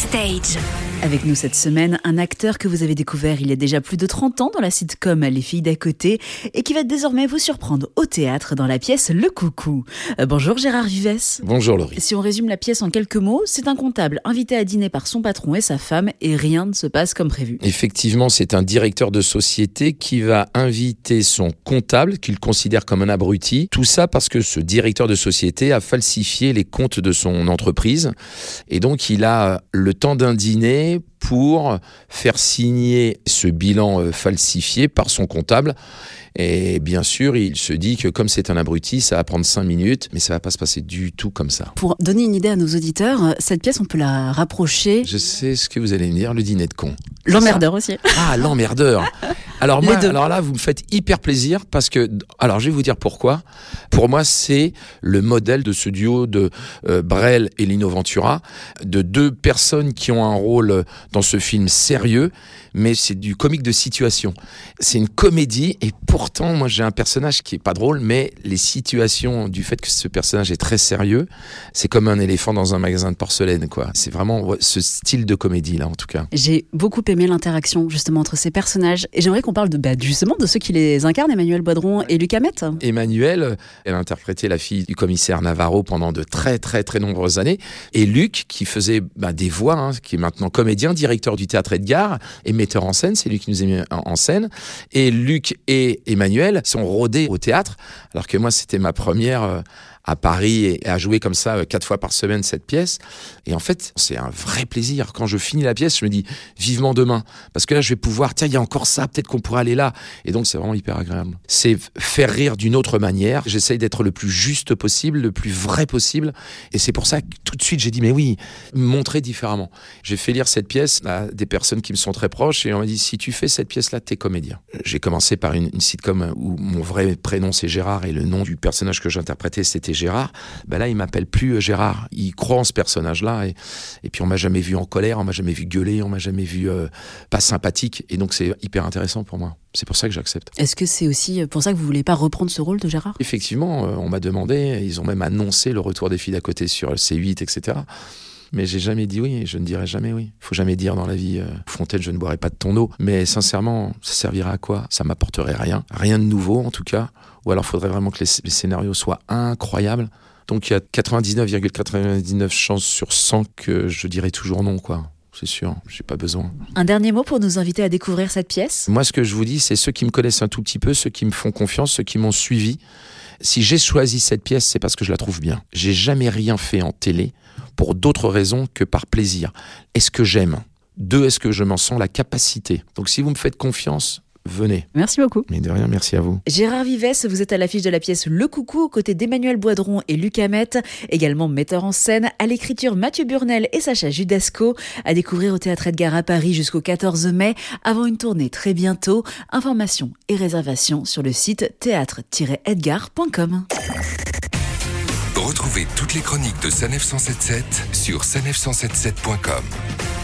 Backstage. Avec nous cette semaine, un acteur que vous avez découvert il y a déjà plus de 30 ans dans la sitcom Les filles d'à côté et qui va désormais vous surprendre au théâtre dans la pièce Le Coucou. Euh, bonjour Gérard Vives. Bonjour Laurie. Si on résume la pièce en quelques mots, c'est un comptable invité à dîner par son patron et sa femme et rien ne se passe comme prévu. Effectivement, c'est un directeur de société qui va inviter son comptable, qu'il considère comme un abruti. Tout ça parce que ce directeur de société a falsifié les comptes de son entreprise et donc il a le temps d'un dîner pour faire signer ce bilan euh, falsifié par son comptable. Et bien sûr, il se dit que comme c'est un abruti, ça va prendre cinq minutes, mais ça va pas se passer du tout comme ça. Pour donner une idée à nos auditeurs, euh, cette pièce, on peut la rapprocher. Je sais ce que vous allez me dire, le dîner de con. L'emmerdeur aussi. Ah, l'emmerdeur. Alors moi, alors là, vous me faites hyper plaisir parce que, alors je vais vous dire pourquoi. Pour moi, c'est le modèle de ce duo de euh, Brel et Lino Ventura, de deux personnes qui ont un rôle dans ce film sérieux, mais c'est du comique de situation. C'est une comédie et pourtant, moi, j'ai un personnage qui est pas drôle, mais les situations du fait que ce personnage est très sérieux, c'est comme un éléphant dans un magasin de porcelaine, quoi. C'est vraiment ce style de comédie là, en tout cas. J'ai beaucoup aimé l'interaction justement entre ces personnages et j'aimerais qu'on parle de, bah, justement de ceux qui les incarnent, Emmanuel Boidron et Luc Hamet. Emmanuel, elle a interprété la fille du commissaire Navarro pendant de très très très nombreuses années, et Luc qui faisait bah, des voix, hein, qui est maintenant comédien, directeur du théâtre Edgar et metteur en scène, c'est lui qui nous a mis en scène. Et Luc et Emmanuel sont rodés au théâtre, alors que moi c'était ma première euh, à Paris et à jouer comme ça euh, quatre fois par semaine cette pièce. Et en fait, c'est un vrai plaisir. Quand je finis la pièce, je me dis vivement demain. Parce que là, je vais pouvoir, tiens, il y a encore ça, peut-être qu'on pourrait aller là. Et donc, c'est vraiment hyper agréable. C'est faire rire d'une autre manière. J'essaye d'être le plus juste possible, le plus vrai possible. Et c'est pour ça que tout de suite, j'ai dit, mais oui, montrer différemment. J'ai fait lire cette pièce à des personnes qui me sont très proches et on m'a dit, si tu fais cette pièce-là, t'es comédien. J'ai commencé par une, une sitcom où mon vrai prénom c'est Gérard et le nom du personnage que j'interprétais c'était Gérard, ben là il m'appelle plus euh, Gérard. Il croit en ce personnage-là et, et puis on m'a jamais vu en colère, on m'a jamais vu gueuler, on m'a jamais vu euh, pas sympathique et donc c'est hyper intéressant pour moi. C'est pour ça que j'accepte. Est-ce que c'est aussi pour ça que vous voulez pas reprendre ce rôle de Gérard? Effectivement, euh, on m'a demandé, ils ont même annoncé le retour des filles d'à côté sur le C8, etc. Mais j'ai jamais dit oui, et je ne dirai jamais oui. Faut jamais dire dans la vie, euh, Fontaine, je ne boirai pas de ton eau. Mais sincèrement, ça servira à quoi? Ça m'apporterait rien. Rien de nouveau, en tout cas. Ou alors, faudrait vraiment que les, les scénarios soient incroyables. Donc, il y a 99,99 chances sur 100 que je dirais toujours non, quoi. C'est sûr, j'ai pas besoin. Un dernier mot pour nous inviter à découvrir cette pièce? Moi, ce que je vous dis, c'est ceux qui me connaissent un tout petit peu, ceux qui me font confiance, ceux qui m'ont suivi. Si j'ai choisi cette pièce, c'est parce que je la trouve bien. J'ai jamais rien fait en télé pour d'autres raisons que par plaisir. Est-ce que j'aime? Deux, est-ce que je m'en sens la capacité? Donc si vous me faites confiance, venez. Merci beaucoup. Mais de rien, merci à vous. Gérard Vives, vous êtes à l'affiche de la pièce Le Coucou aux côtés d'Emmanuel Boidron et Luc Hamet, également metteur en scène, à l'écriture Mathieu Burnel et Sacha Judasco, à découvrir au Théâtre Edgar à Paris jusqu'au 14 mai, avant une tournée très bientôt. Informations et réservations sur le site théâtre-edgar.com. Retrouvez toutes les chroniques de Sanef 177 sur sanef177.com.